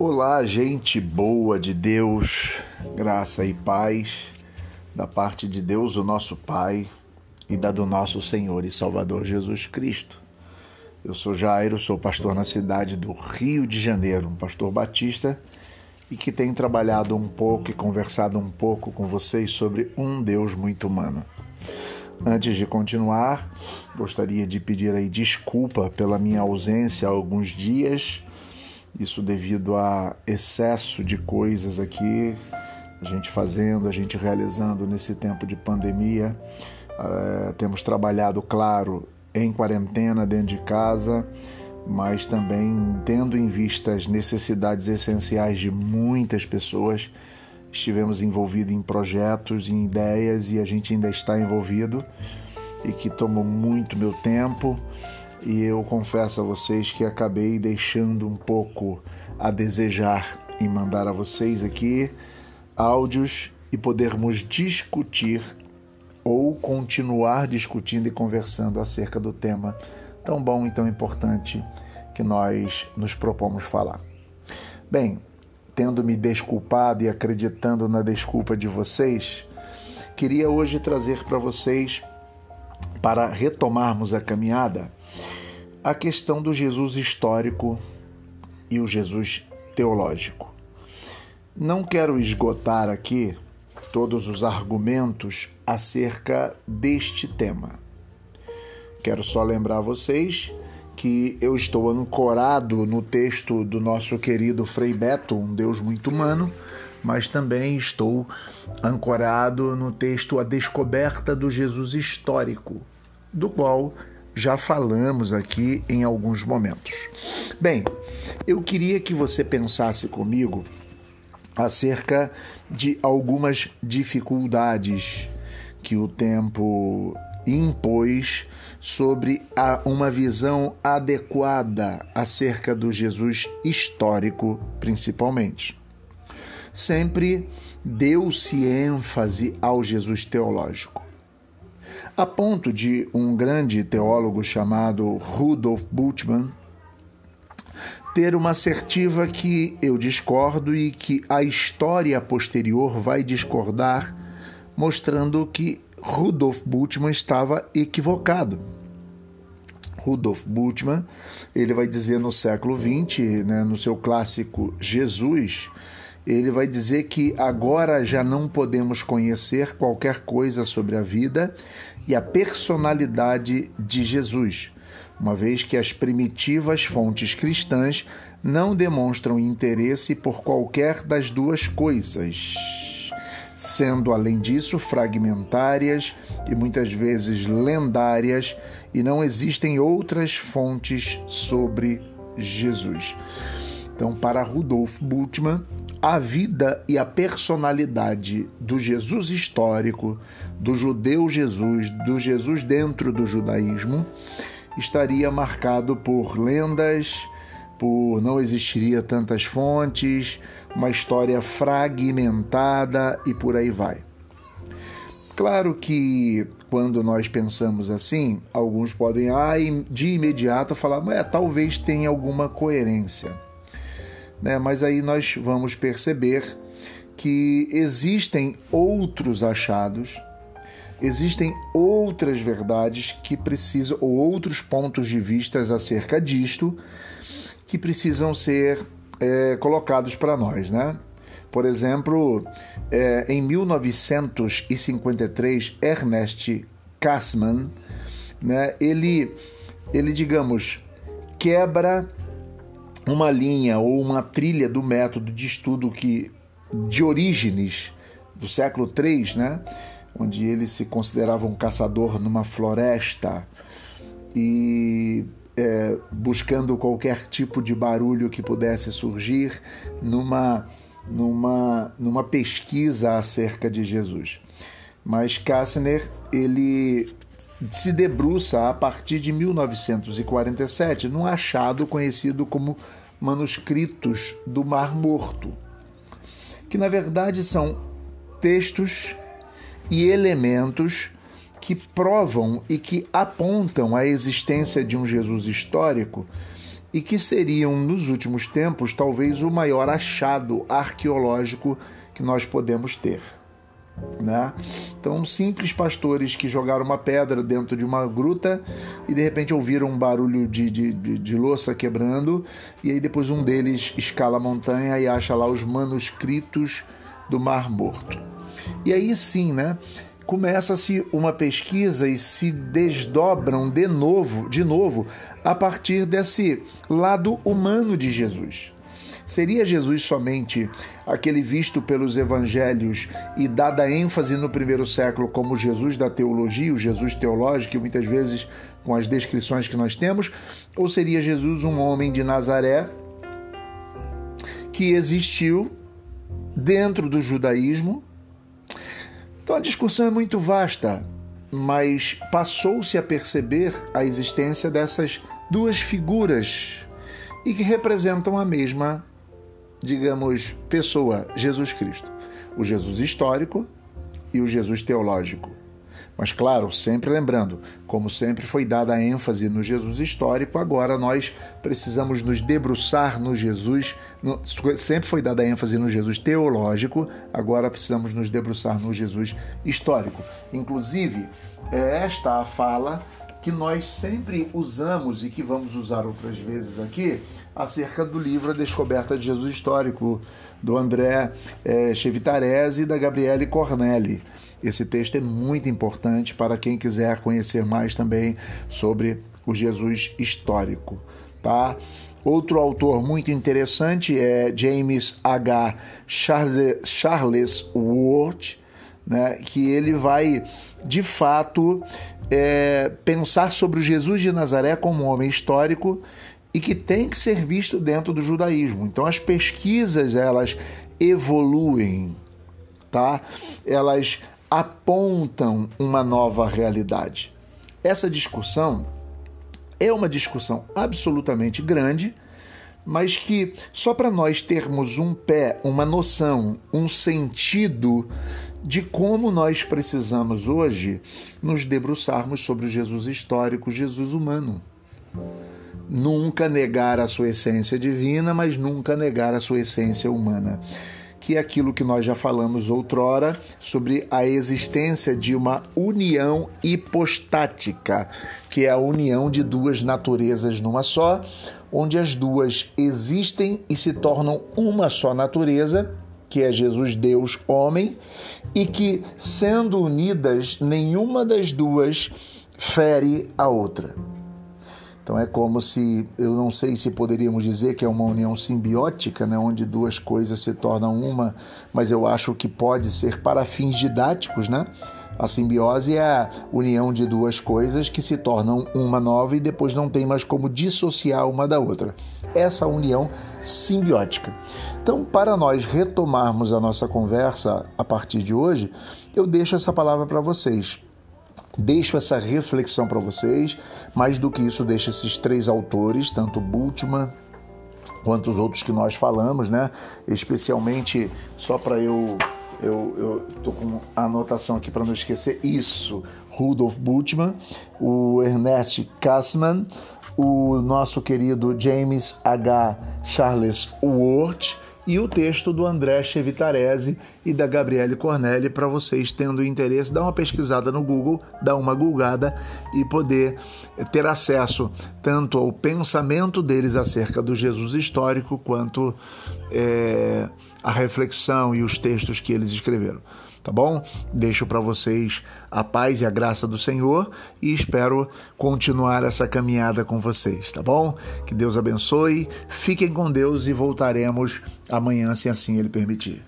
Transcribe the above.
Olá, gente boa de Deus, graça e paz da parte de Deus, o nosso Pai, e da do nosso Senhor e Salvador Jesus Cristo. Eu sou Jairo, sou pastor na cidade do Rio de Janeiro, um pastor batista e que tem trabalhado um pouco e conversado um pouco com vocês sobre um Deus muito humano. Antes de continuar, gostaria de pedir aí desculpa pela minha ausência há alguns dias isso devido a excesso de coisas aqui, a gente fazendo, a gente realizando nesse tempo de pandemia. Uh, temos trabalhado, claro, em quarentena dentro de casa, mas também tendo em vista as necessidades essenciais de muitas pessoas. Estivemos envolvidos em projetos, em ideias e a gente ainda está envolvido e que tomou muito meu tempo e eu confesso a vocês que acabei deixando um pouco a desejar em mandar a vocês aqui áudios e podermos discutir ou continuar discutindo e conversando acerca do tema tão bom e tão importante que nós nos propomos falar. Bem, tendo me desculpado e acreditando na desculpa de vocês, queria hoje trazer para vocês, para retomarmos a caminhada, a questão do Jesus histórico e o Jesus teológico. Não quero esgotar aqui todos os argumentos acerca deste tema. Quero só lembrar vocês que eu estou ancorado no texto do nosso querido Frei Beto, um Deus muito humano, mas também estou ancorado no texto A Descoberta do Jesus Histórico, do qual já falamos aqui em alguns momentos. Bem, eu queria que você pensasse comigo acerca de algumas dificuldades que o tempo impôs sobre a, uma visão adequada acerca do Jesus histórico, principalmente. Sempre deu-se ênfase ao Jesus teológico a ponto de um grande teólogo chamado Rudolf Bultmann ter uma assertiva que eu discordo e que a história posterior vai discordar, mostrando que Rudolf Bultmann estava equivocado. Rudolf Bultmann, ele vai dizer no século XX, né, no seu clássico Jesus, ele vai dizer que agora já não podemos conhecer qualquer coisa sobre a vida e a personalidade de Jesus, uma vez que as primitivas fontes cristãs não demonstram interesse por qualquer das duas coisas, sendo além disso fragmentárias e muitas vezes lendárias, e não existem outras fontes sobre Jesus. Então, para Rudolf Bultmann, a vida e a personalidade do Jesus histórico, do judeu Jesus, do Jesus dentro do judaísmo, estaria marcado por lendas, por não existiria tantas fontes, uma história fragmentada e por aí vai. Claro que quando nós pensamos assim, alguns podem ah, de imediato falar, mas talvez tenha alguma coerência né? mas aí nós vamos perceber que existem outros achados, existem outras verdades que precisam, ou outros pontos de vista acerca disto, que precisam ser é, colocados para nós, né? Por exemplo, é, em 1953, Ernest Kassmann, né, ele, ele, digamos, quebra uma linha ou uma trilha do método de estudo que de Orígenes do século III, né, onde ele se considerava um caçador numa floresta e é, buscando qualquer tipo de barulho que pudesse surgir numa, numa, numa pesquisa acerca de Jesus. Mas Kastner ele se debruça a partir de 1947 num achado conhecido como manuscritos do Mar Morto, que na verdade são textos e elementos que provam e que apontam a existência de um Jesus histórico e que seriam, nos últimos tempos, talvez o maior achado arqueológico que nós podemos ter. Né? Então, simples pastores que jogaram uma pedra dentro de uma gruta e de repente ouviram um barulho de, de, de, de louça quebrando, e aí depois um deles escala a montanha e acha lá os manuscritos do Mar Morto. E aí sim, né? Começa-se uma pesquisa e se desdobram de novo, de novo, a partir desse lado humano de Jesus. Seria Jesus somente aquele visto pelos evangelhos e dada ênfase no primeiro século como Jesus da teologia, o Jesus teológico, e muitas vezes com as descrições que nós temos? Ou seria Jesus um homem de Nazaré que existiu dentro do judaísmo? Então a discussão é muito vasta, mas passou-se a perceber a existência dessas duas figuras e que representam a mesma digamos, pessoa, Jesus Cristo. O Jesus histórico e o Jesus teológico. Mas, claro, sempre lembrando, como sempre foi dada a ênfase no Jesus histórico, agora nós precisamos nos debruçar no Jesus. No, sempre foi dada a ênfase no Jesus teológico, agora precisamos nos debruçar no Jesus histórico. Inclusive, é esta a fala que nós sempre usamos e que vamos usar outras vezes aqui acerca do livro A Descoberta de Jesus Histórico, do André é, Chevitarese e da Gabriele Cornelli. Esse texto é muito importante para quem quiser conhecer mais também sobre o Jesus histórico, tá? Outro autor muito interessante é James H. Charles, Charles Ward, né, que ele vai de fato é, pensar sobre o Jesus de Nazaré como um homem histórico e que tem que ser visto dentro do judaísmo. Então as pesquisas elas evoluem, tá? Elas apontam uma nova realidade. Essa discussão é uma discussão absolutamente grande, mas que só para nós termos um pé, uma noção, um sentido de como nós precisamos hoje nos debruçarmos sobre o Jesus histórico, Jesus humano nunca negar a sua essência divina, mas nunca negar a sua essência humana. Que é aquilo que nós já falamos outrora sobre a existência de uma união hipostática, que é a união de duas naturezas numa só, onde as duas existem e se tornam uma só natureza, que é Jesus Deus homem, e que, sendo unidas, nenhuma das duas fere a outra. Então é como se, eu não sei se poderíamos dizer que é uma união simbiótica, né, onde duas coisas se tornam uma, mas eu acho que pode ser para fins didáticos, né? A simbiose é a união de duas coisas que se tornam uma nova e depois não tem mais como dissociar uma da outra. Essa união simbiótica. Então, para nós retomarmos a nossa conversa a partir de hoje, eu deixo essa palavra para vocês. Deixo essa reflexão para vocês. Mais do que isso, deixo esses três autores, tanto Bultmann quanto os outros que nós falamos, né? Especialmente só para eu eu, eu tô com a anotação aqui para não esquecer isso. Rudolf Bultmann, o Ernest Kassmann, o nosso querido James H. Charles Ward e o texto do André Chevitarese e da Gabriele Cornelli para vocês tendo interesse, dar uma pesquisada no Google, dar uma gulgada e poder ter acesso tanto ao pensamento deles acerca do Jesus histórico quanto é, a reflexão e os textos que eles escreveram tá bom? Deixo para vocês a paz e a graça do Senhor e espero continuar essa caminhada com vocês, tá bom? Que Deus abençoe, fiquem com Deus e voltaremos amanhã, se assim ele permitir.